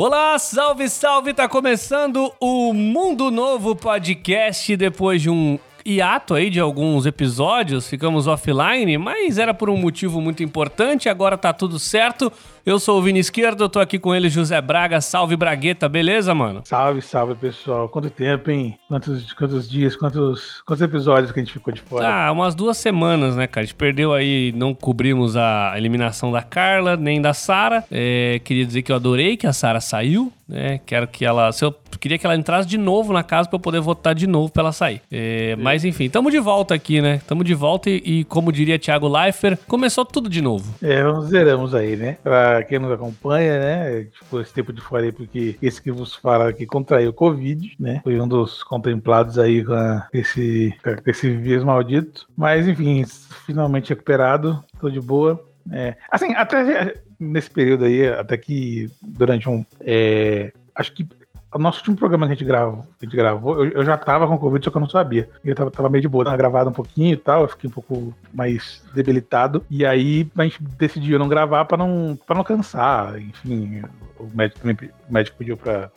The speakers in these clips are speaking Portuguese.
Olá, salve, salve! Tá começando o Mundo Novo Podcast depois de um hiato aí de alguns episódios, ficamos offline, mas era por um motivo muito importante, agora tá tudo certo. Eu sou o Vini Esquerdo, eu tô aqui com ele, José Braga. Salve, Bragueta, beleza, mano? Salve, salve, pessoal. Quanto tempo, hein? Quantos, quantos dias, quantos, quantos episódios que a gente ficou de fora? Ah, umas duas semanas, né, cara? A gente perdeu aí, não cobrimos a eliminação da Carla, nem da Sara. É, queria dizer que eu adorei que a Sara saiu, né? Quero que ela. Se eu queria que ela entrasse de novo na casa para eu poder votar de novo pra ela sair. É, mas enfim, tamo de volta aqui, né? Tamo de volta e, e como diria Thiago Leifert, começou tudo de novo. É, zeramos aí, né? Pra quem nos acompanha, né? Tipo, esse tempo de fora aí, porque esse que vos fala que contraiu Covid, né? Foi um dos contemplados aí com esse, esse vírus maldito. Mas, enfim, finalmente recuperado, tô de boa. É, assim, até nesse período aí, até que durante um. É, acho que o nosso último programa que a gente gravou, a gente gravou eu, eu, já tava com Covid, só que eu não sabia. Eu tava, tava meio de boa, tava gravado um pouquinho e tal, eu fiquei um pouco mais debilitado. E aí a gente decidiu não gravar para não, pra não cansar. Enfim, o médico, o médico pediu para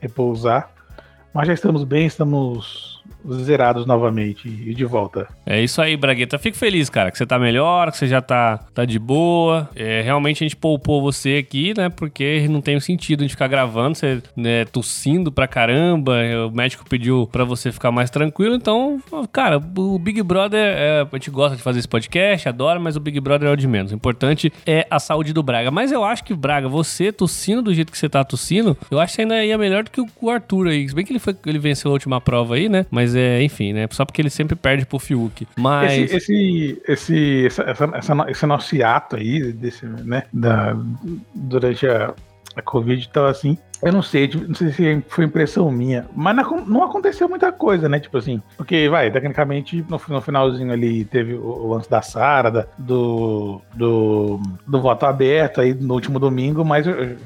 repousar. Mas já estamos bem, estamos zerados novamente e de volta. É isso aí, Bragueta. Fico feliz, cara, que você tá melhor, que você já tá, tá de boa. É, realmente a gente poupou você aqui, né? Porque não tem sentido a gente ficar gravando, você né, tossindo pra caramba. O médico pediu pra você ficar mais tranquilo. Então, cara, o Big Brother, é, a gente gosta de fazer esse podcast, adora, mas o Big Brother é o de menos. O importante é a saúde do Braga. Mas eu acho que, Braga, você tossindo do jeito que você tá tossindo, eu acho que ainda ia melhor do que o Arthur aí. Se bem que ele, foi, ele venceu a última prova aí, né? Mas é, enfim, né? Só porque ele sempre perde pro Fiuk. Mas. Esse, esse, esse, essa, essa, esse nosso hiato aí, desse, né? Da, durante a, a Covid e tal, assim. Eu não sei, tipo, não sei se foi impressão minha, mas não, aconteceu muita coisa, né? Tipo assim, porque, vai, tecnicamente, no, no finalzinho ali teve o, o lance da Sara, do, do, do voto aberto aí no último domingo, mas eu, eu,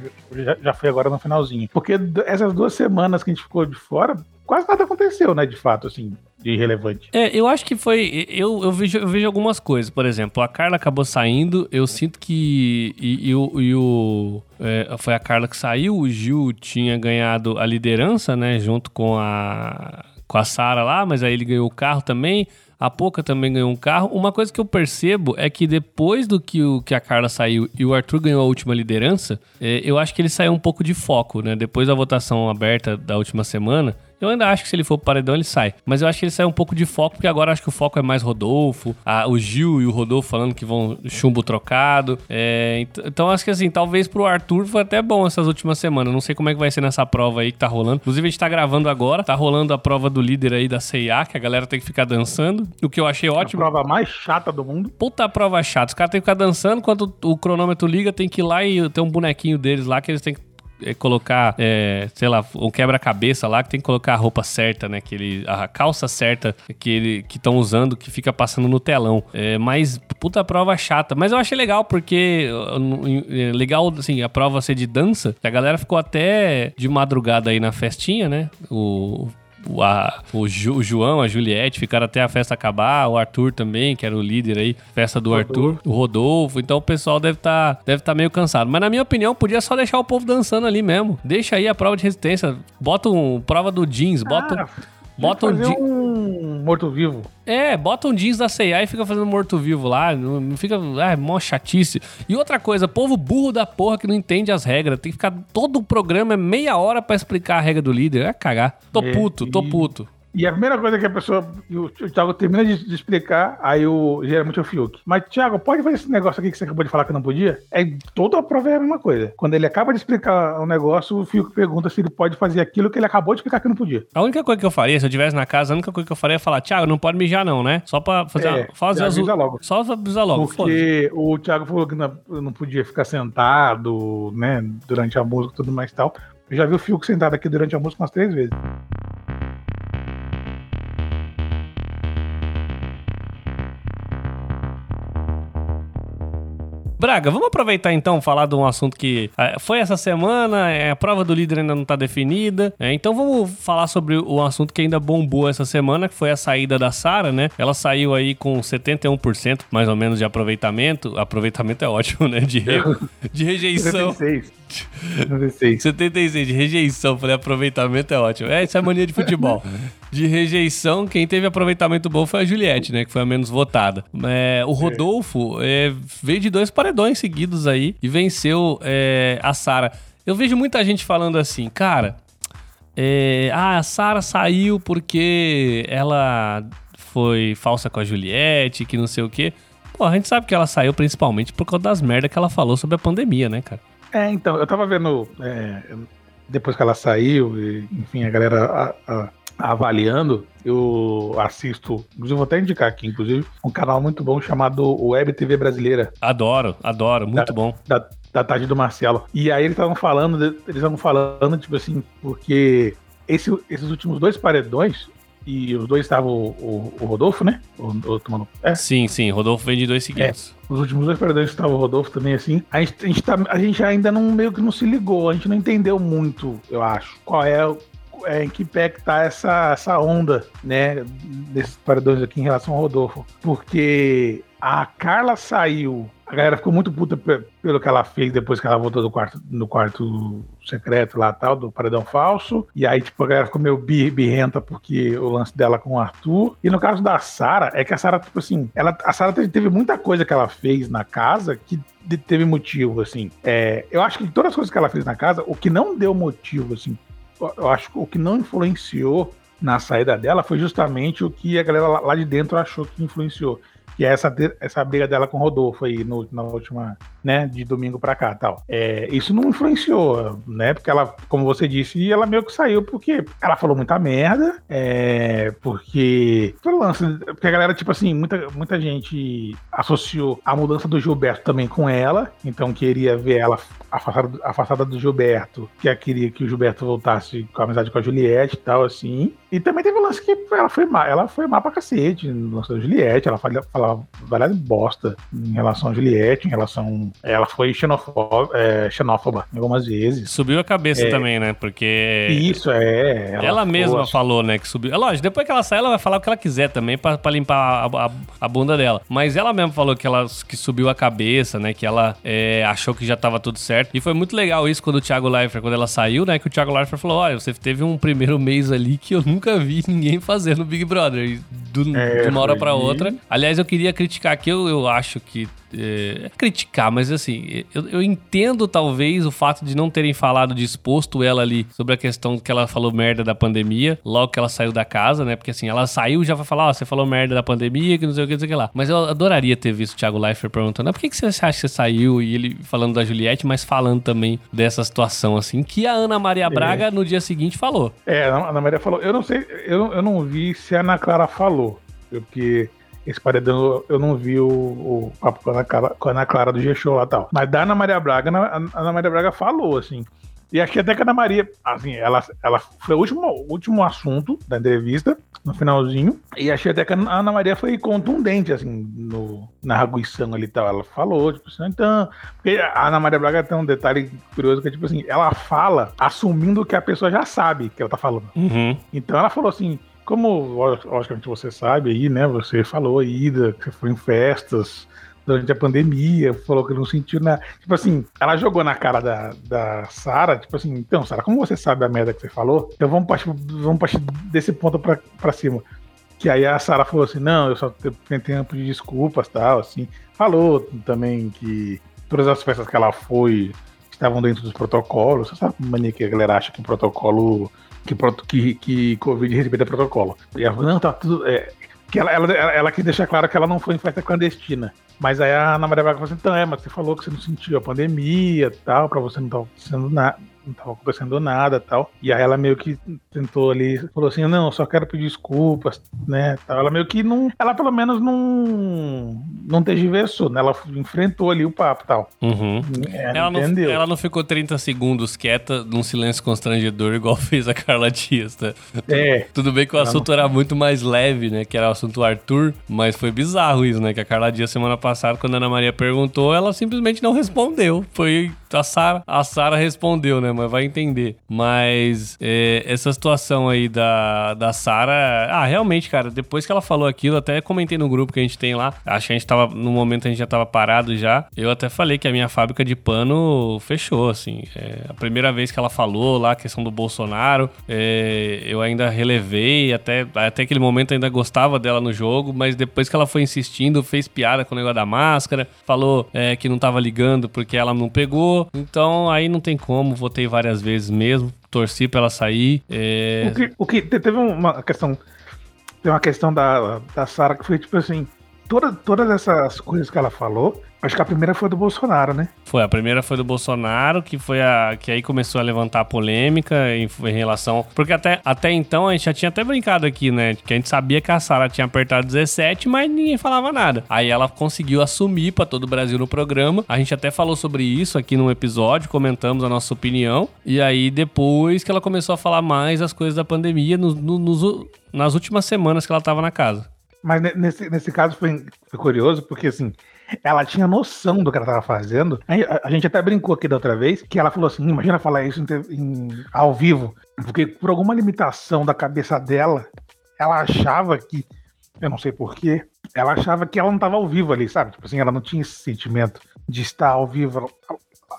já, já foi agora no finalzinho. Porque essas duas semanas que a gente ficou de fora, quase nada aconteceu, né, de fato, assim, de relevante. É, eu acho que foi. Eu, eu, vejo, eu vejo algumas coisas. Por exemplo, a Carla acabou saindo, eu sinto que. E, e. E o é, foi a Carla que saiu, o Gil tinha ganhado a liderança, né, junto com a. Com a Sara lá, mas aí ele ganhou o carro também. A Poca também ganhou um carro. Uma coisa que eu percebo é que depois do que, o, que a Carla saiu e o Arthur ganhou a última liderança, é, eu acho que ele saiu um pouco de foco, né? Depois da votação aberta da última semana, eu ainda acho que se ele for pro paredão, ele sai. Mas eu acho que ele sai um pouco de foco, porque agora acho que o foco é mais Rodolfo, a, o Gil e o Rodolfo falando que vão chumbo trocado. É, então acho que assim, talvez pro Arthur foi até bom essas últimas semanas. Não sei como é que vai ser nessa prova aí que tá rolando. Inclusive, a gente tá gravando agora, tá rolando a prova do líder aí da CIA, que a galera tem que ficar dançando. O que eu achei ótimo. A prova mais chata do mundo. Puta prova chata. Os caras têm que ficar dançando, quando o cronômetro liga, tem que ir lá e ter um bonequinho deles lá que eles têm que é, colocar, é, sei lá, um quebra-cabeça lá que tem que colocar a roupa certa, né? Que ele, a calça certa que ele que estão usando que fica passando no telão. É, mas puta prova chata. Mas eu achei legal porque é legal assim a prova ser de dança. A galera ficou até de madrugada aí na festinha, né? O, a, o, Ju, o, João, a Juliette ficaram até a festa acabar, o Arthur também, que era o líder aí, festa do Rodolfo. Arthur, o Rodolfo. Então o pessoal deve estar tá, deve tá meio cansado. Mas na minha opinião, podia só deixar o povo dançando ali mesmo. Deixa aí a prova de resistência. Bota um prova do jeans, bota. Ah Bota um, um morto-vivo. É, bota um jeans da C&A e fica fazendo morto-vivo lá. Não fica. Ah, é mó chatice. E outra coisa, povo burro da porra que não entende as regras. Tem que ficar todo o programa, é meia hora para explicar a regra do líder. É cagar. Tô é, puto, tô puto. E a primeira coisa que a pessoa, o, Thiago termina de, de, explicar, aí o, geralmente é o Fiuk. Mas, Thiago, pode fazer esse negócio aqui que você acabou de falar que não podia? É, toda a prova é a mesma coisa. Quando ele acaba de explicar o um negócio, o Fiuk pergunta se ele pode fazer aquilo que ele acabou de explicar que não podia. A única coisa que eu faria, se eu estivesse na casa, a única coisa que eu faria é falar, Thiago, não pode mijar não, né? Só pra fazer, é, fazer azul. logo. Só avisar logo. Porque o Thiago falou que não, não podia ficar sentado, né, durante a música e tudo mais e tal. Eu já vi o Fiuk sentado aqui durante a música umas três vezes. Braga, vamos aproveitar então falar de um assunto que é, foi essa semana, é, a prova do líder ainda não tá definida. É, então vamos falar sobre o assunto que ainda bombou essa semana, que foi a saída da Sara, né? Ela saiu aí com 71% mais ou menos de aproveitamento. Aproveitamento é ótimo, né? De, re... de rejeição. 76. 76. 76 de rejeição. Falei, aproveitamento é ótimo. É, isso é mania de futebol. De rejeição, quem teve aproveitamento bom foi a Juliette, né? Que foi a menos votada. É, o Rodolfo é, veio de dois paredões seguidos aí e venceu é, a Sara. Eu vejo muita gente falando assim, cara. É, ah, a Sara saiu porque ela foi falsa com a Juliette, que não sei o quê. Pô, a gente sabe que ela saiu principalmente por causa das merdas que ela falou sobre a pandemia, né, cara? É, então, eu tava vendo. É, depois que ela saiu, e, enfim, a galera a, a, avaliando, eu assisto, inclusive vou até indicar aqui, inclusive, um canal muito bom chamado Web TV Brasileira. Adoro, adoro, muito da, bom. Da, da tarde do Marcelo. E aí eles estavam falando, eles estavam falando, tipo assim, porque esse, esses últimos dois paredões, e os dois estavam o, o, Rodolfo, né? O, o, tomando... é. Sim, sim, Rodolfo vem de dois seguidos. É. Os últimos dois perdedores estavam o Rodolfo também, assim. A gente, a, gente tá, a gente ainda não meio que não se ligou, a gente não entendeu muito, eu acho, qual é é, em que pé que tá essa, essa onda, né, desses paredões aqui em relação ao Rodolfo. Porque a Carla saiu a galera ficou muito puta pelo que ela fez depois que ela voltou do quarto, no quarto secreto lá tal, do paredão falso. E aí, tipo, a galera ficou meio birrenta porque o lance dela com o Arthur. E no caso da Sara, é que a Sara, tipo assim, ela, a Sara teve muita coisa que ela fez na casa que teve motivo, assim. É, eu acho que todas as coisas que ela fez na casa, o que não deu motivo, assim, eu acho que o que não influenciou na saída dela foi justamente o que a galera lá de dentro achou que influenciou é essa, essa briga dela com o Rodolfo aí no, na última, né, de domingo pra cá tal. É, isso não influenciou, né, porque ela, como você disse, ela meio que saiu porque ela falou muita merda, é, porque, lance, porque a galera, tipo assim, muita, muita gente associou a mudança do Gilberto também com ela, então queria ver ela afastada, afastada do Gilberto, que queria que o Gilberto voltasse com a amizade com a Juliette e tal, assim. E também teve o lance que ela foi má, ela foi má pra cacete no lance da Juliette, ela falava várias bosta em relação a Juliette, em relação. Ela foi xenofóba, é, xenófoba algumas vezes. Subiu a cabeça é, também, né? Porque. Isso, é. Ela, ela mesma assim. falou, né? Que subiu. É lógico, depois que ela sai, ela vai falar o que ela quiser também pra, pra limpar a, a, a, bunda dela. Mas ela mesma falou que ela que subiu a cabeça, né? Que ela é, achou que já tava tudo certo. E foi muito legal isso quando o Thiago Leifert, quando ela saiu, né? Que o Thiago Leifert falou: olha, você teve um primeiro mês ali que eu nunca vi ninguém fazer no Big Brother. Do, é, de uma hora pra outra. Aliás, eu queria criticar aqui, eu, eu acho que é, criticar, mas assim, eu, eu, entendo talvez o fato de não terem falado, de exposto ela ali sobre a questão que ela falou merda da pandemia, logo que ela saiu da casa, né? Porque assim, ela saiu já vai falar, ó, oh, você falou merda da pandemia, que não sei o que, não sei o que lá. Mas eu adoraria ter visto o Thiago Leifert perguntando, ah, por que, que você acha que você saiu? E ele falando da Juliette, mas falando também dessa situação, assim, que a Ana Maria é. Braga é. no dia seguinte falou. É, a Ana Maria falou, eu não sei, eu, eu não vi se a Ana Clara falou, porque esse paredão eu não vi o, o papo com a, Ana Clara, com a Ana Clara do G-Show lá e tal. Mas da Ana Maria Braga, a Ana Maria Braga falou, assim. E achei até que a Ana Maria, assim, ela, ela foi o último, último assunto da entrevista, no finalzinho. E achei até que a Ana Maria foi contundente, assim, no, na arguição ali e tal. Ela falou, tipo assim, então. Porque a Ana Maria Braga tem um detalhe curioso que é, tipo assim, ela fala assumindo que a pessoa já sabe que ela tá falando. Uhum. Então ela falou assim: como, logicamente, você sabe aí, né? Você falou aí que você foi em festas durante a pandemia, falou que não sentiu nada. Tipo assim, ela jogou na cara da, da Sara, tipo assim, então, Sara, como você sabe a merda que você falou? Então vamos partir, vamos partir desse ponto pra, pra cima. Que aí a Sara falou assim, não, eu só tentei pedir desculpas tal, assim. Falou também que todas as festas que ela foi estavam dentro dos protocolos. Você sabe como mania que a galera acha que o protocolo que, que, que Covid respeita protocolo. E ela falou, não, tá tudo. É, que ela, ela, ela, ela que deixa claro que ela não foi em festa clandestina. Mas aí a Ana Maria Braga falou assim, então é, mas você falou que você não sentiu a pandemia e tal, pra você não estar tá sendo nada não tava acontecendo nada tal. E aí ela meio que tentou ali, falou assim, não, só quero pedir desculpas, né, tal. Ela meio que não, ela pelo menos não, não tergiversou, né, ela enfrentou ali o papo tal. Uhum. É, ela, não, entendeu. ela não ficou 30 segundos quieta num silêncio constrangedor igual fez a Carla Dias, né? É. Tudo bem que o assunto não... era muito mais leve, né, que era o assunto Arthur, mas foi bizarro isso, né, que a Carla Dias semana passada passado, quando a Ana Maria perguntou, ela simplesmente não respondeu. Foi a Sara, a Sara respondeu, né? Mas vai entender. Mas é, essa situação aí da, da Sara, ah, realmente, cara, depois que ela falou aquilo, até comentei no grupo que a gente tem lá. Acho que a gente tava, no momento a gente já tava parado já. Eu até falei que a minha fábrica de pano fechou, assim. É, a primeira vez que ela falou lá a questão do Bolsonaro, é, eu ainda relevei, até, até aquele momento ainda gostava dela no jogo, mas depois que ela foi insistindo, fez piada com o negócio da máscara, falou é, que não tava ligando porque ela não pegou. Então aí não tem como, votei várias vezes mesmo, torci pra ela sair. É... O, que, o que teve uma questão. Tem uma questão da, da Sara que foi tipo assim: toda, todas essas coisas que ela falou Acho que a primeira foi do Bolsonaro, né? Foi, a primeira foi do Bolsonaro, que foi a que aí começou a levantar a polêmica em, em, relação. Porque até, até então a gente já tinha até brincado aqui, né? Que a gente sabia que a Sara tinha apertado 17, mas ninguém falava nada. Aí ela conseguiu assumir para todo o Brasil no programa. A gente até falou sobre isso aqui num episódio, comentamos a nossa opinião. E aí depois que ela começou a falar mais as coisas da pandemia no, no, nos, nas últimas semanas que ela tava na casa. Mas nesse, nesse caso foi, foi curioso, porque assim ela tinha noção do que ela estava fazendo. A, gente até brincou aqui da outra vez, que ela falou assim: imagina falar isso em, em, ao vivo, porque por alguma limitação da cabeça dela, ela achava que, eu não sei porquê, ela achava que ela não estava ao vivo ali, sabe? Tipo assim, ela não tinha esse sentimento de estar ao vivo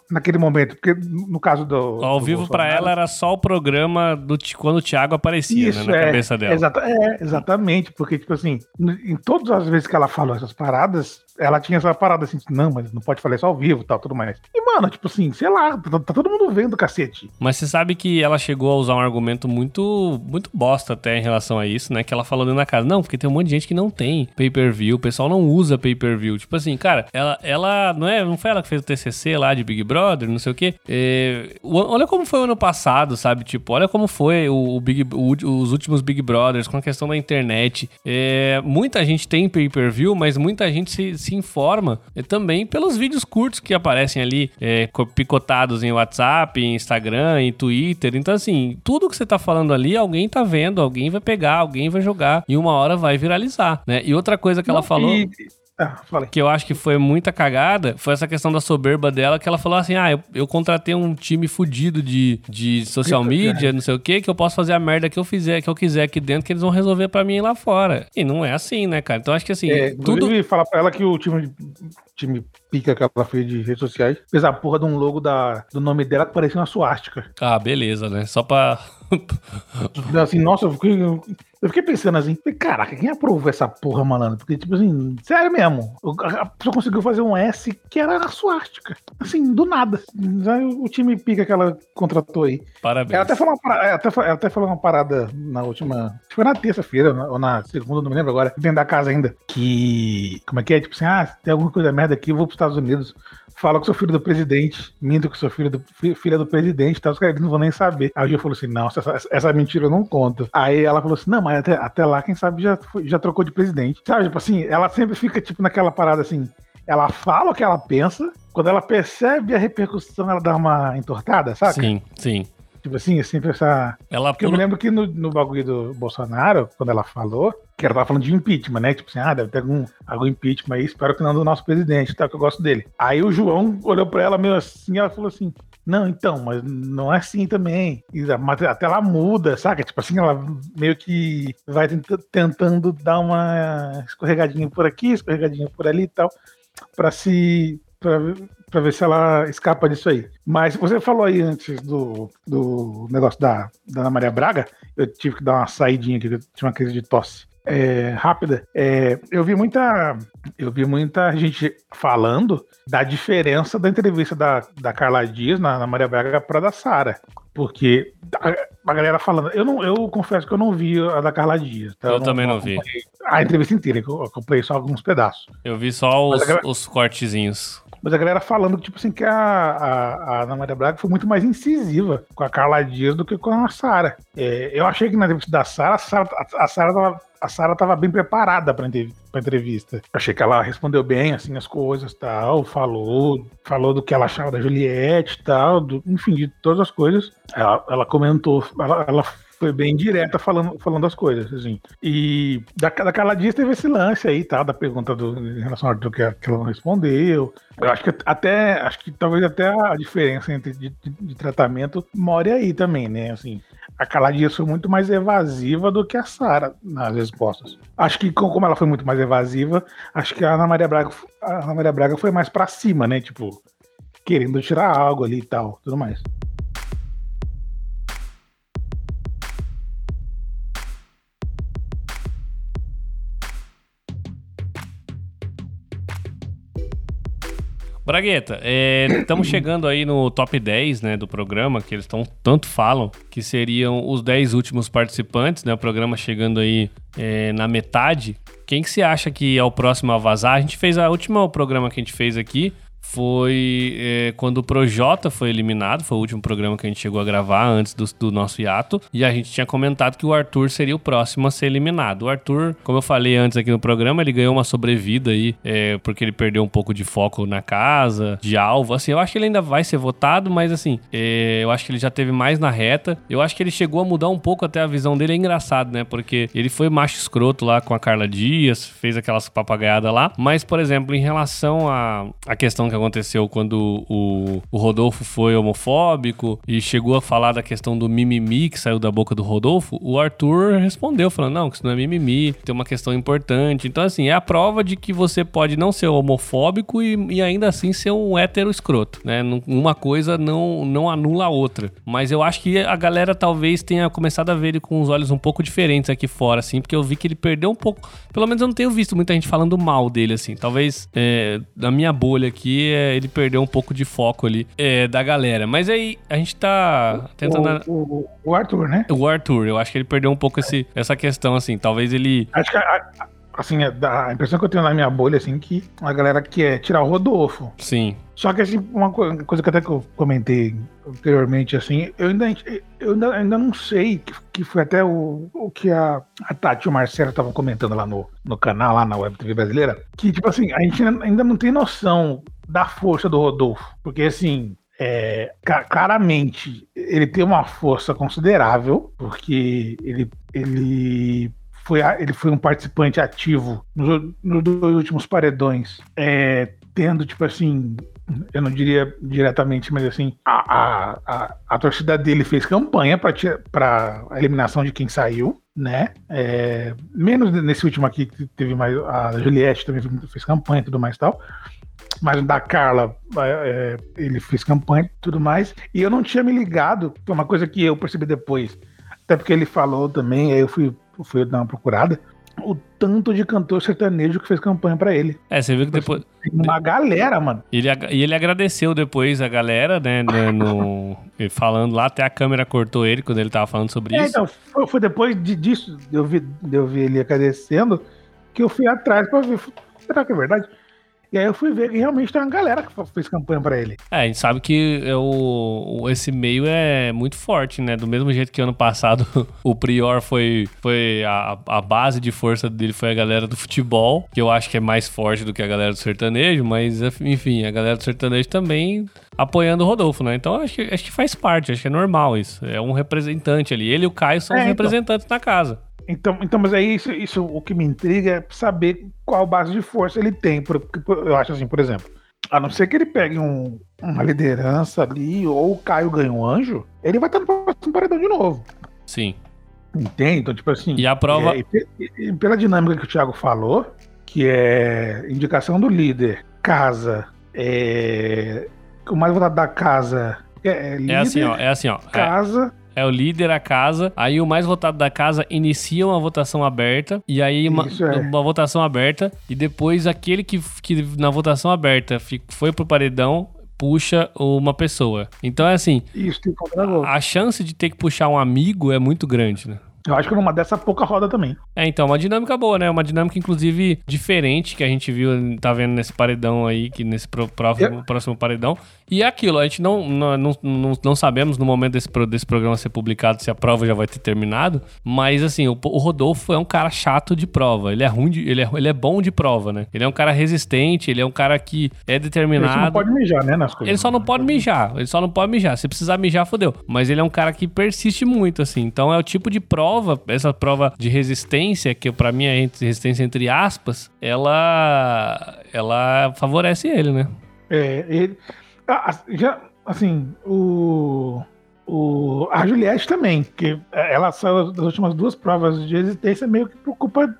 naquele momento, porque no caso do. Ao do vivo para ela era só o programa do quando o Thiago aparecia Isso, né, na é, cabeça dela. Exata, é, exatamente, porque, tipo assim, em todas as vezes que ela falou essas paradas, ela tinha essa parada assim, não, mas não pode falar isso ao vivo tal, tudo mais. E, mano, tipo assim, sei lá, tá, tá todo mundo vendo cacete. Mas você sabe que ela chegou a usar um argumento muito, muito bosta até em relação a isso, né? Que ela falou dentro da casa, não, porque tem um monte de gente que não tem pay-per-view, o pessoal não usa pay-per-view. Tipo assim, cara, ela, ela não é, não foi ela que fez o TCC lá de Big Brother, não sei o quê. É, olha como foi o ano passado, sabe? Tipo, olha como foi o, o Big, o, os últimos Big Brothers com a questão da internet. É, muita gente tem pay-per-view, mas muita gente se se informa e também pelos vídeos curtos que aparecem ali, é, picotados em WhatsApp, em Instagram, em Twitter. Então, assim, tudo que você tá falando ali, alguém tá vendo, alguém vai pegar, alguém vai jogar e uma hora vai viralizar, né? E outra coisa que Não, ela falou. E ah, que eu acho que foi muita cagada foi essa questão da soberba dela, que ela falou assim: ah, eu, eu contratei um time fudido de, de social media, não sei o que, que eu posso fazer a merda que eu fizer, que eu quiser aqui dentro, que eles vão resolver para mim lá fora. E não é assim, né, cara? Então acho que assim. É, tudo. falar pra ela que o time, time pica que ela fez de redes sociais fez a porra de um logo da, do nome dela que parecia uma suástica. Ah, beleza, né? Só pra. assim, nossa, eu fiquei, eu fiquei pensando assim, caraca, quem aprovou essa porra, malandro? Porque, tipo assim, sério mesmo, a pessoa conseguiu fazer um S que era a suástica. Assim, do nada. O time pica que ela contratou aí. Parabéns. Ela até falou uma parada, até, ela até falou uma parada na última. Foi na terça-feira, ou na segunda, não me lembro agora, dentro da casa ainda. Que. Como é que é? Tipo assim, ah, tem alguma coisa merda aqui, eu vou Estados Unidos fala que sou filho do presidente, minto que sou filho do, filha do presidente, tá? os caras não vão nem saber. Aí Gil falou assim: não, essa, essa mentira eu não conto. Aí ela falou assim: não, mas até, até lá, quem sabe já, já trocou de presidente. Sabe, tipo assim, ela sempre fica tipo naquela parada assim. Ela fala o que ela pensa, quando ela percebe a repercussão, ela dá uma entortada, sabe? Sim, sim. Tipo assim, é sempre essa. Ela Porque eu me lembro que no, no bagulho do Bolsonaro, quando ela falou, que ela tava falando de impeachment, né? Tipo assim, ah, deve ter algum, algum impeachment aí, espero que não do nosso presidente, tá? Que eu gosto dele. Aí o João olhou pra ela meio assim, ela falou assim: não, então, mas não é assim também. E até ela muda, saca? Tipo assim, ela meio que vai tentando dar uma escorregadinha por aqui, escorregadinha por ali e tal, para se para ver se ela escapa disso aí. Mas você falou aí antes do, do negócio da, da Ana Maria Braga, eu tive que dar uma saidinha aqui, eu tinha uma crise de tosse. É, rápida. É, eu vi muita eu vi muita gente falando da diferença da entrevista da, da Carla Dias na, na Maria Braga para da Sara. Porque a, a, galera falando, eu não, eu confesso que eu não vi a da Carla Dias. Tá? Eu, eu não, também não vi. A entrevista inteira, eu acompanhei só alguns pedaços. Eu vi só os, galera, os cortezinhos. Mas a galera falando tipo assim, que a, a, a Ana Maria Braga foi muito mais incisiva com a Carla Dias do que com a Sara. É, eu achei que na entrevista da Sara, a Sara tava a Sara estava bem preparada para a entrevista. Achei que ela respondeu bem assim as coisas, tal, falou, falou do que ela achava da Juliette, tal, do, enfim, de todas as coisas. Ela, ela comentou, ela, ela foi bem direta falando, falando as coisas, assim. E da, dia teve esse lance aí, tá? Da pergunta do, em relação ao que, que ela não respondeu. Eu acho que até, acho que talvez até a diferença entre de, de, de tratamento more aí também, né? Assim, a Caladia foi muito mais evasiva do que a Sara nas respostas. Acho que como ela foi muito mais evasiva, acho que a Ana Maria Braga, a Ana Maria Braga foi mais para cima, né? Tipo, querendo tirar algo ali e tal, tudo mais. Bragueta, estamos é, chegando aí no top 10 né, do programa, que eles tão, tanto falam, que seriam os 10 últimos participantes, né? O programa chegando aí é, na metade. Quem que você acha que é o próximo a vazar? A gente fez a última programa que a gente fez aqui, foi é, quando o Projota foi eliminado, foi o último programa que a gente chegou a gravar antes do, do, nosso hiato, e a gente tinha comentado que o Arthur seria o próximo a ser eliminado. O Arthur, como eu falei antes aqui no programa, ele ganhou uma sobrevida aí, é, porque ele perdeu um pouco de foco na casa, de alvo, assim, eu acho que ele ainda vai ser votado, mas assim, é, eu acho que ele já teve mais na reta, eu acho que ele chegou a mudar um pouco até a visão dele, é engraçado, né, porque ele foi macho escroto lá com a Carla Dias, fez aquelas papagaiadas lá, mas, por exemplo, em relação à a, a questão que aconteceu quando o, o Rodolfo foi homofóbico e chegou a falar da questão do mimimi que saiu da boca do Rodolfo, o Arthur respondeu falando, não, que isso não é mimimi, tem uma questão importante. Então, assim, é a prova de que você pode não ser homofóbico e, e ainda assim ser um hétero escroto, né? Uma coisa não, não anula a outra. Mas eu acho que a galera talvez tenha começado a ver ele com os olhos um pouco diferentes aqui fora, assim, porque eu vi que ele perdeu um pouco. Pelo menos eu não tenho visto muita gente falando mal dele, assim. Talvez é, na minha bolha aqui é, ele perdeu um pouco de foco ali é, da galera. Mas aí a gente tá tentando. O, o, o, Arthur, né? O Arthur, eu acho que ele perdeu um pouco esse, essa questão, assim. Talvez ele. Acho que a, assim, é a impressão que eu tenho na minha bolha, assim, que a galera quer tirar o Rodolfo. Sim. Só que, assim, uma coisa que até que eu comentei anteriormente, assim, eu ainda, eu ainda, ainda não sei, que, que foi até o, o que a, a Tati e o Marcelo estavam comentando lá no, no canal, lá na Web TV Brasileira, que, tipo assim, a gente ainda não tem noção da força do Rodolfo. Porque, assim, é, claramente ele tem uma força considerável, porque ele, ele, foi, ele foi um participante ativo nos, nos dois últimos paredões, é, tendo, tipo assim, eu não diria diretamente, mas assim, a, a, a, a torcida dele fez campanha para a eliminação de quem saiu, né? É, menos nesse último aqui que teve mais. A Juliette também fez campanha e tudo mais e tal mas da Carla, é, é, ele fez campanha e tudo mais. E eu não tinha me ligado, foi uma coisa que eu percebi depois. Até porque ele falou também, aí eu fui, fui dar uma procurada. O tanto de cantor sertanejo que fez campanha para ele. É, você viu que depois. Tem uma galera, mano. Ele, e ele agradeceu depois a galera, né? No, falando lá, até a câmera cortou ele quando ele tava falando sobre é, isso. Então, foi, foi depois de, disso, eu, vi, eu ver ele agradecendo, que eu fui atrás pra ver. Será que é verdade? E aí eu fui ver que realmente tem uma galera que fez campanha para ele. É, a gente sabe que é o, esse meio é muito forte, né? Do mesmo jeito que ano passado o Prior foi, foi a, a base de força dele foi a galera do futebol, que eu acho que é mais forte do que a galera do sertanejo, mas enfim, a galera do sertanejo também apoiando o Rodolfo, né? Então acho que, acho que faz parte, acho que é normal isso. É um representante ali. Ele e o Caio são é, os então. representantes então. na casa. Então, então, mas é isso, isso o que me intriga é saber qual base de força ele tem. Porque eu acho assim, por exemplo, a não ser que ele pegue um, uma liderança ali, ou o Caio ganhe um anjo, ele vai estar no próximo paredão de novo. Sim. Entende? Então, tipo assim. E a prova. É, e, e, pela dinâmica que o Thiago falou, que é indicação do líder, casa, é, o mais votado da casa. É, líder, é assim, ó. É assim, ó. É casa. É é o líder, a casa. Aí o mais votado da casa inicia uma votação aberta. E aí uma, é. uma votação aberta. E depois aquele que, que na votação aberta foi pro paredão puxa uma pessoa. Então é assim. Isso, tem a, a chance de ter que puxar um amigo é muito grande, né? Eu acho que numa dessa pouca roda também. É, então, uma dinâmica boa, né? Uma dinâmica, inclusive, diferente que a gente viu, tá vendo nesse paredão aí, que nesse pro, próximo, próximo paredão. E é aquilo, a gente não, não, não, não, sabemos no momento desse, desse programa ser publicado se a prova já vai ter terminado, mas assim, o, o Rodolfo é um cara chato de prova. Ele é ruim, de, ele, é, ele é bom de prova, né? Ele é um cara resistente, ele é um cara que é determinado. Ele só não pode mijar, né? Nas coisas. Ele só não pode mijar, ele só não pode mijar. Se precisar mijar, fodeu. Mas ele é um cara que persiste muito, assim. Então é o tipo de prova, essa prova de resistência, que para mim é resistência entre aspas, ela, ela favorece ele, né? É, ele. Já, assim, o, o, a Juliette também, que ela saiu das últimas duas provas de resistência meio que por culpa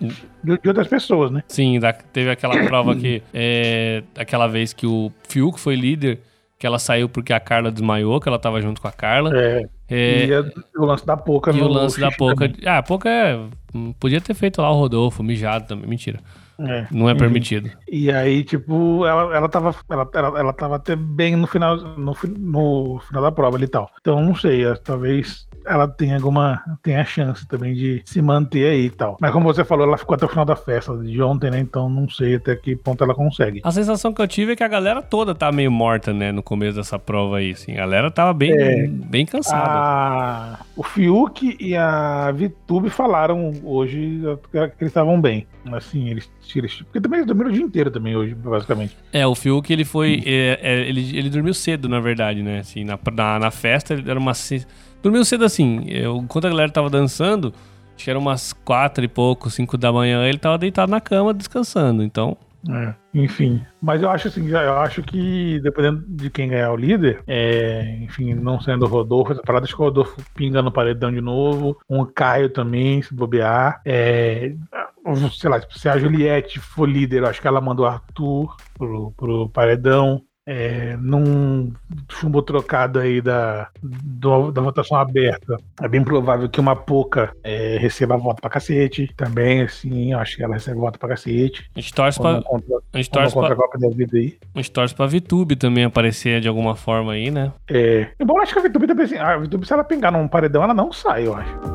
de, de outras pessoas, né? Sim, da, teve aquela prova que, é, aquela vez que o Fiuk foi líder, que ela saiu porque a Carla desmaiou, que ela tava junto com a Carla. É. é e a, o lance da Poca. E o lance da Poca. Ah, a Poca é, podia ter feito lá o Rodolfo, mijado também, mentira. É. Não é permitido. E aí, tipo, ela, ela tava. Ela, ela, ela tava até bem no final, no, no final da prova ali e tal. Então, não sei, é, talvez ela tem alguma tem a chance também de se manter aí e tal. Mas como você falou, ela ficou até o final da festa de ontem, né? Então não sei até que ponto ela consegue. A sensação que eu tive é que a galera toda tá meio morta, né, no começo dessa prova aí, assim. A galera tava bem, é, bem cansada. A... O Fiuk e a Vitube falaram hoje que eles estavam bem. Assim, eles, porque também eles dormiram o dia inteiro também hoje, basicamente. É, o Fiuk ele foi é, é, ele, ele dormiu cedo, na verdade, né? Assim, na, na, na festa era uma Dormiu cedo assim. Eu, enquanto a galera tava dançando, acho que era umas quatro e pouco, cinco da manhã, ele tava deitado na cama descansando. Então. É, enfim. Mas eu acho assim, eu acho que dependendo de quem ganhar o líder, é, enfim, não sendo o Rodolfo, essa parada, que o Rodolfo pinga no paredão de novo, um Caio também, se bobear. É, sei lá, se a Juliette for líder, eu acho que ela mandou o Arthur pro, pro paredão é, num chumbo trocado aí da, do, da votação aberta, é bem provável que uma pouca é, receba voto pra cacete. Também, assim, acho que ela recebe voto pra cacete. A gente torce pra. Contra, a gente torce pra, da vida aí. A gente torce pra VTube também aparecer de alguma forma aí, né? É. Embora acho que a VTube também, assim, a VTube, se ela pingar num paredão, ela não sai, eu acho.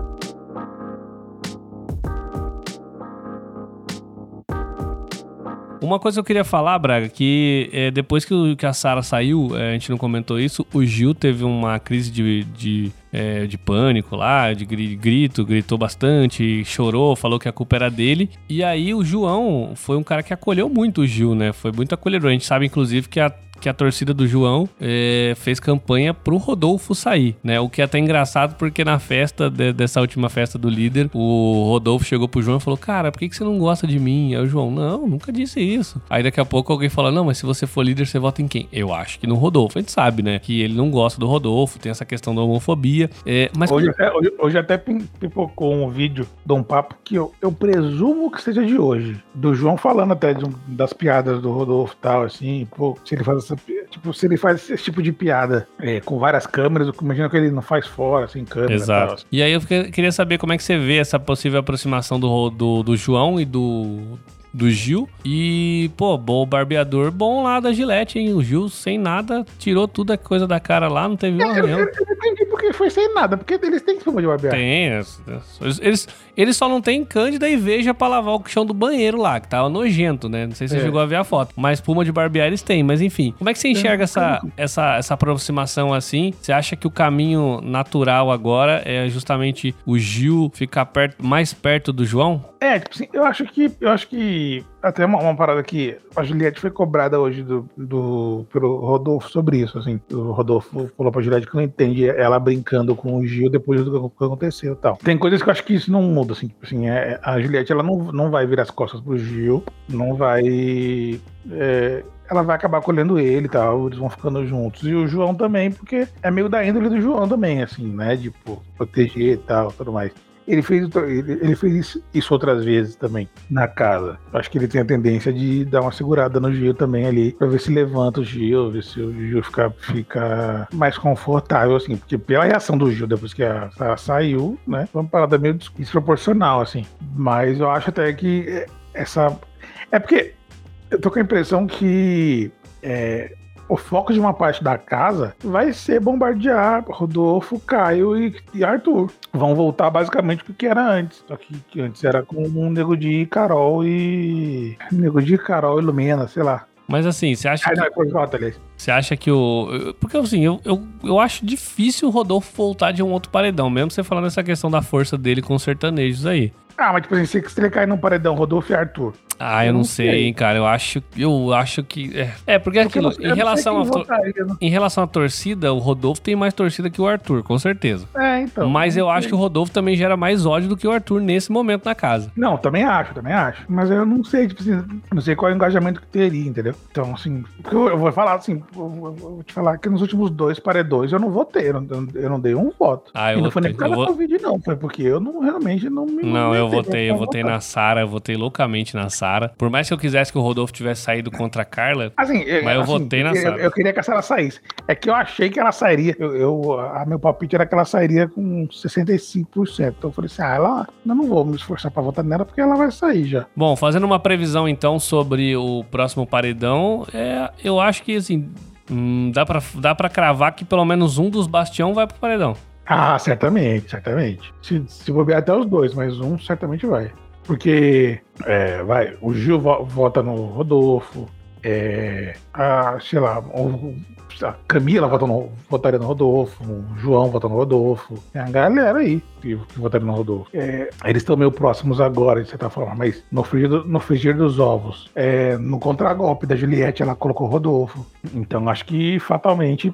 Uma coisa que eu queria falar, Braga, que é, depois que, que a Sara saiu, é, a gente não comentou isso, o Gil teve uma crise de, de, é, de pânico lá, de grito, gritou bastante, chorou, falou que a culpa era dele. E aí o João foi um cara que acolheu muito o Gil, né? Foi muito acolhedor. A gente sabe, inclusive, que a que a torcida do João é, fez campanha pro Rodolfo sair, né? O que é até engraçado porque na festa, de, dessa última festa do líder, o Rodolfo chegou pro João e falou: Cara, por que, que você não gosta de mim? Aí o João, não, nunca disse isso. Aí daqui a pouco alguém fala: Não, mas se você for líder, você vota em quem? Eu acho que no Rodolfo. A gente sabe, né? Que ele não gosta do Rodolfo, tem essa questão da homofobia. É, mas hoje, até, hoje, hoje até pipocou um vídeo de um papo que eu, eu presumo que seja de hoje. Do João falando até de, das piadas do Rodolfo e tal, assim, pô, se ele faz essa. Tipo, se ele faz esse tipo de piada é, com várias câmeras, imagina que ele não faz fora, sem câmera. Exato. E, tal, assim. e aí eu queria saber como é que você vê essa possível aproximação do, do, do João e do, do Gil. E, pô, bom barbeador bom lá da Gillette, hein? O Gil, sem nada, tirou tudo a coisa da cara lá, não teve uma reunião. Eu, eu entendi porque foi sem nada, porque eles têm espuma de barbear. Tem, eles, eles só não têm cândida e veja pra lavar o chão do banheiro lá, que tava nojento, né? Não sei se você é. chegou a ver a foto. Mas espuma de barbear eles têm, mas enfim. Como é que você enxerga é, essa, essa, essa aproximação assim? Você acha que o caminho natural agora é justamente o Gil ficar perto, mais perto do João? É, tipo assim, eu acho que eu acho que até uma, uma, parada que a Juliette foi cobrada hoje do, do, pelo Rodolfo sobre isso, assim. O Rodolfo falou pra Juliette que não entende ela brincando com o Gil depois do que aconteceu e tal. Tem coisas que eu acho que isso não muda, assim. Tipo assim é, a Juliette, ela não, não vai virar as costas pro Gil, não vai... É, ela vai acabar colhendo ele e tal, eles vão ficando juntos. E o João também, porque é meio da índole do João também, assim, né? Tipo, proteger e tal, tudo mais. Ele fez, ele, fez isso outras vezes também na casa. Acho que ele tem a tendência de dar uma segurada no Gil também ali, pra ver se levanta o Gil, ver se o Gil fica, fica mais confortável, assim. Porque pela reação do Gil depois que a saiu, né? Foi uma parada meio desproporcional, assim. Mas eu acho até que essa. É porque eu tô com a impressão que. É, o foco de uma parte da casa vai ser bombardear Rodolfo, Caio e, e Arthur. Vão voltar basicamente pro que era antes. Só que, que antes era com um Nego de Carol e. Nego de Carol e Lumena, sei lá. Mas assim, você acha Ah, que. não, é aliás. Você acha que o. Porque assim, eu, eu, eu acho difícil o Rodolfo voltar de um outro paredão, mesmo você falando essa questão da força dele com os sertanejos aí. Ah, mas tipo assim, se ele cair num paredão, Rodolfo e Arthur. Ah, eu Eu não sei, sei. hein, cara. Eu acho, eu acho que. É, é porque aquilo, não- em sei relação, a, votaria, né? em relação à torcida, o Rodolfo tem mais torcida que o Arthur, com certeza. É, então. Mas eu não acho sei. que o Rodolfo também gera mais ódio do que o Arthur nesse momento na casa. Não, também acho, também acho. Mas eu não sei, tipo assim, não sei qual é o engajamento que teria, entendeu? Então, assim, eu, vou falar assim, eu, vou te falar que nos últimos dois paredões eu não votei, eu não, eu não dei um voto. Ah, eu e não foi nem votei, por causa eu da Covid, não. Foi porque eu não realmente não me. Não, eu votei, eu votei na Sara, eu votei loucamente na Sara. Por mais que eu quisesse que o Rodolfo tivesse saído contra a Carla, Assim, eu, Mas eu assim, votei na eu, Sara. eu queria que a Sara saísse. É que eu achei que ela sairia. Eu, eu- a meu palpite era que ela sairia com 65%. Então eu falei assim: ah, ela, eu não vou me esforçar pra votar nela porque ela vai sair já. Bom, fazendo uma previsão então sobre o próximo paredão, é, eu acho que assim, hum, dá, pra, dá pra cravar que pelo menos um dos Bastião vai pro paredão. Ah, certamente, certamente. Se, se bobear até os dois, mas um certamente vai. Porque, é, vai, o Gil vo- vota no Rodolfo, é, a, sei lá, o- a Camila vota no, votaria no Rodolfo, o João vota no Rodolfo, tem a galera aí que, que votaria no Rodolfo. É, eles estão meio próximos agora, de certa forma, mas no frigir, no frigir dos ovos, é, no contragolpe da Juliette, ela colocou Rodolfo. Então, acho que fatalmente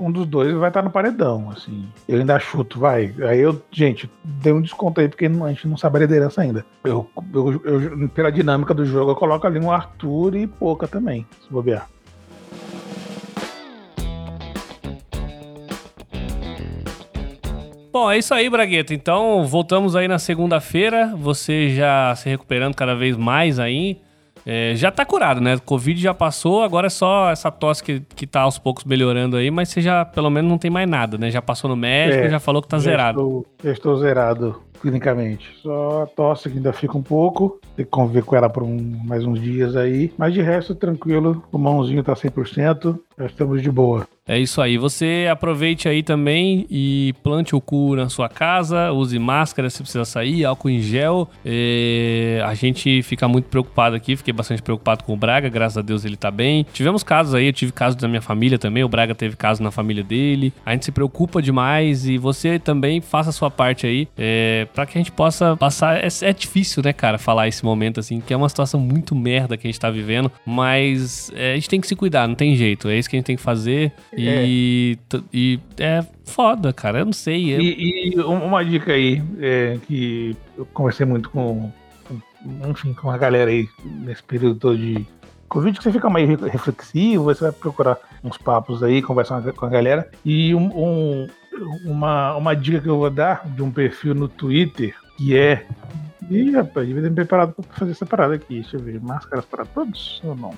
um dos dois vai estar no paredão, assim. Eu ainda chuto, vai. Aí eu, gente, dei um desconto aí, porque a gente não sabe a liderança ainda. Eu, eu- eu- pela dinâmica do jogo, eu coloco ali um Arthur e Pouca também, se bobear. Bom, é isso aí, Bragueta. Então, voltamos aí na segunda-feira. Você já se recuperando cada vez mais aí. É, já tá curado, né? Covid já passou, agora é só essa tosse que, que tá aos poucos melhorando aí, mas você já, pelo menos, não tem mais nada, né? Já passou no médico, É, já falou que tá zerado. Estou, estou zerado clinicamente. Só a tosse que ainda fica um pouco. Tem que conviver com ela por um- mais uns dias aí. Mas de resto, tranquilo. O mãozinho tá 100%. Já estamos de boa. É isso aí. Você aproveite aí também e plante o cu na sua casa, use máscara se precisa sair, álcool em gel. É, A gente fica muito preocupado aqui, fiquei bastante preocupado com o Braga, graças a Deus ele tá bem. Tivemos casos aí, eu tive casos da minha família também, o Braga teve caso na família dele. A gente se preocupa demais e você também faça a sua parte aí é, para que a gente possa passar. É, é difícil, né, cara, falar esse momento assim, que é uma situação muito merda que a gente tá vivendo, mas é, a gente tem que se cuidar, não tem jeito. É isso que a gente tem que fazer. E, t- e é foda, cara. Eu não sei. eu- E, e um- uma dica aí, é, que eu conversei muito com, com- enfim, com a galera aí nesse período todo de Covid, que você fica mais re- reflexivo, você vai procurar uns papos aí, conversar com a galera. E um- um- uma, uma dica que eu vou dar de um perfil no Twitter, que é. Ih, rapaz, devia ter me preparado pra fazer essa parada aqui. Deixa eu ver. Máscaras para todos ou não?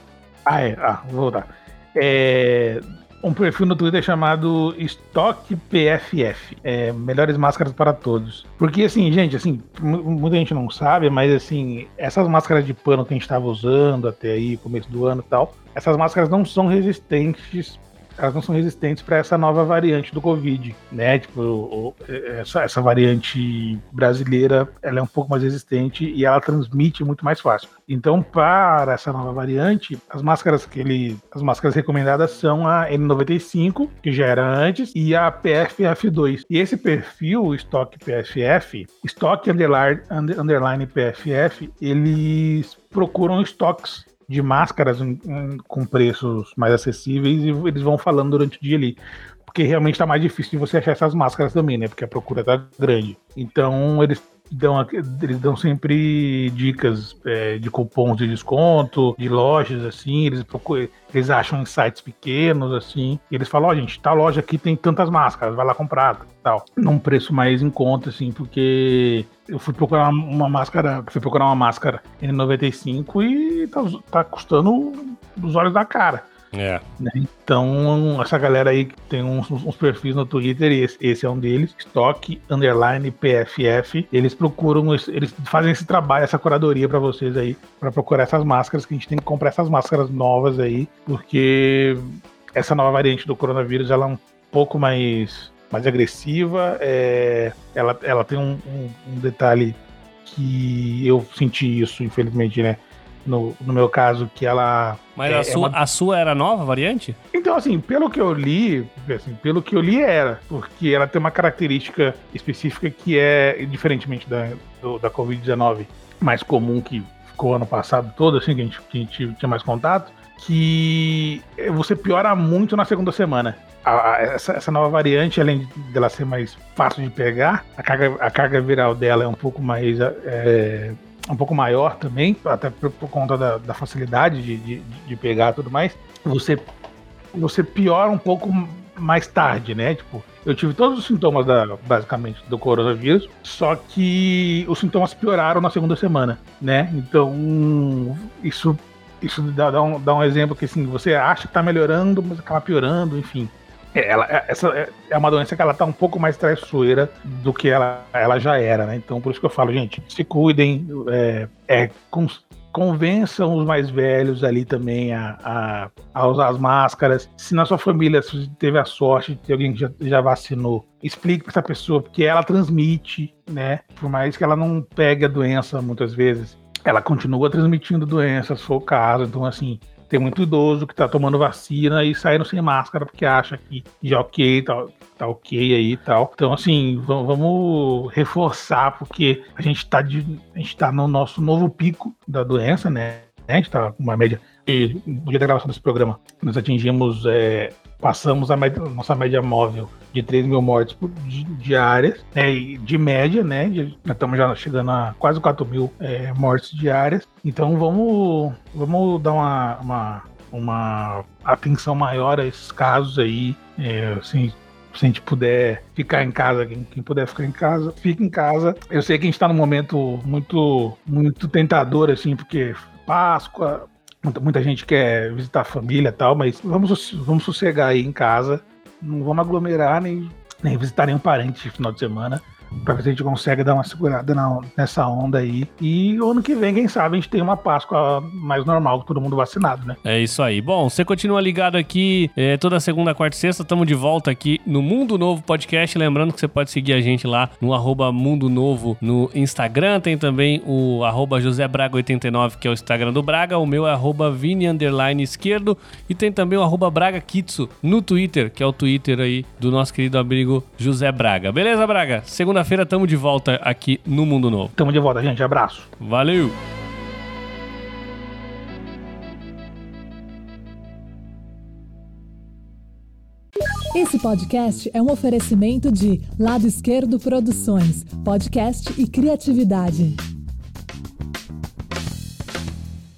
Ah, é. Ah, vou voltar. É, um perfil no Twitter chamado Stock PFF, é, melhores máscaras para todos. Porque assim, gente, assim, mu- muita gente não sabe, mas assim, essas máscaras de pano que a gente estava usando até aí, começo do ano e tal, essas máscaras não são resistentes elas não são resistentes para essa nova variante do Covid, né? Tipo, o- essa, essa variante brasileira, ela é um pouco mais resistente e ela transmite muito mais fácil. Então, para essa nova variante, as máscaras que ele, as máscaras recomendadas são a N95, que já era antes, e a PFF2. E esse perfil, o Stock PFF, Stock underline, under- underline PFF, eles procuram estoques de máscaras em- em- com preços mais acessíveis e eles vão falando durante o dia ali. Porque realmente tá mais difícil de você achar essas máscaras também, né? Porque a procura tá grande. Então eles dão, eles dão sempre dicas é, de cupons de desconto, de lojas, assim, eles procuram, eles acham em sites pequenos, assim, eles falam, ó, gente, tal loja aqui tem tantas máscaras, vai lá comprar, tal. Num preço mais em conta, assim, porque eu fui procurar uma máscara, fui procurar uma máscara N95 e tá, tá custando os olhos da cara. É. Né? Então, essa galera aí tem uns, uns perfis no Twitter, e esse, esse, é um deles, Stock Underline PFF. Eles procuram, eles fazem esse trabalho, essa curadoria para vocês aí, para procurar essas máscaras, que a gente tem que comprar essas máscaras novas aí, porque essa nova variante do coronavírus ela é um pouco mais, mais agressiva. É, ela, ela tem um, um, um detalhe que eu senti isso, infelizmente, né? No, no meu caso, que ela. Mas é, a, sua, é uma... a sua era nova variante? Então, assim, pelo que eu li, assim, pelo que eu li era, porque ela tem uma característica específica que é, diferentemente da, do, da Covid-19 mais comum que ficou ano passado todo, assim, que a gente, que a gente tinha mais contato, que você piora muito na segunda semana. A, a, essa, essa, nova variante, além dela ser mais fácil de pegar, a carga, a carga viral dela é um pouco mais. É, um pouco maior também, até por, por conta da, da facilidade de, de, de pegar tudo mais. Você, você piora um pouco mais tarde, né? Tipo, eu tive todos os sintomas da, basicamente do coronavírus, só que os sintomas pioraram na segunda semana, né? Então, isso isso dá, dá, um, dá um exemplo que assim, você acha que tá melhorando, mas acaba piorando, enfim. É, ela, é, essa é, é uma doença que ela tá um pouco mais traiçoeira do que ela, ela já era, né? Então, por isso que eu falo, gente, se cuidem, é, é convençam os mais velhos ali também a, a, a, usar as máscaras. Se na sua família teve a sorte de ter alguém que já, já vacinou, explique para essa pessoa, porque ela transmite, né? Por mais que ela não pegue a doença muitas vezes, ela continua transmitindo doenças, se for o caso. Então, assim, tem muito idoso que tá tomando vacina e saindo sem máscara porque acha que já ok, tá, tá ok aí e tal. Então, assim, vamos reforçar porque a gente tá, de, a gente tá no nosso novo pico da doença, né? A gente tá com uma média. E no dia da gravação desse programa, nós atingimos é, passamos a média, nossa média móvel de 3 mil mortes diárias, né, de média, né? De, estamos já chegando a quase 4 mil é, mortes diárias. Então vamos, vamos dar uma, uma, uma atenção maior a esses casos aí. É, assim, se a gente puder ficar em casa, quem, quem, puder ficar em casa, fique em casa. Eu sei que a gente está num momento muito, muito tentador, assim, porque Páscoa, Muita, gente quer visitar a família e tal, mas vamos, vamos sossegar aí em casa. Não vamos aglomerar nem, nem visitar nenhum parente no final de semana para ver se a gente consegue dar uma segurada na, nessa onda aí. E ano que vem, quem sabe, a gente tem uma Páscoa mais normal, todo mundo vacinado, né? É isso aí. Bom, você continua ligado aqui é, toda segunda, quarta e sexta. Estamos de volta aqui no Mundo Novo Podcast. Lembrando que você pode seguir a gente lá no arroba Mundo Novo no Instagram. Tem também o arroba JoséBraga89, que é o Instagram do Braga. O meu é arroba Vini Esquerdo. E tem também o arroba Braga Kitsu no Twitter, que é o Twitter aí do nosso querido amigo José Braga. Beleza, Braga? Segunda segunda-feira estamos de volta aqui no Mundo Novo. Tamo de volta, gente. Abraço. Valeu! Esse podcast é um oferecimento de Lado Esquerdo Produções, podcast e criatividade.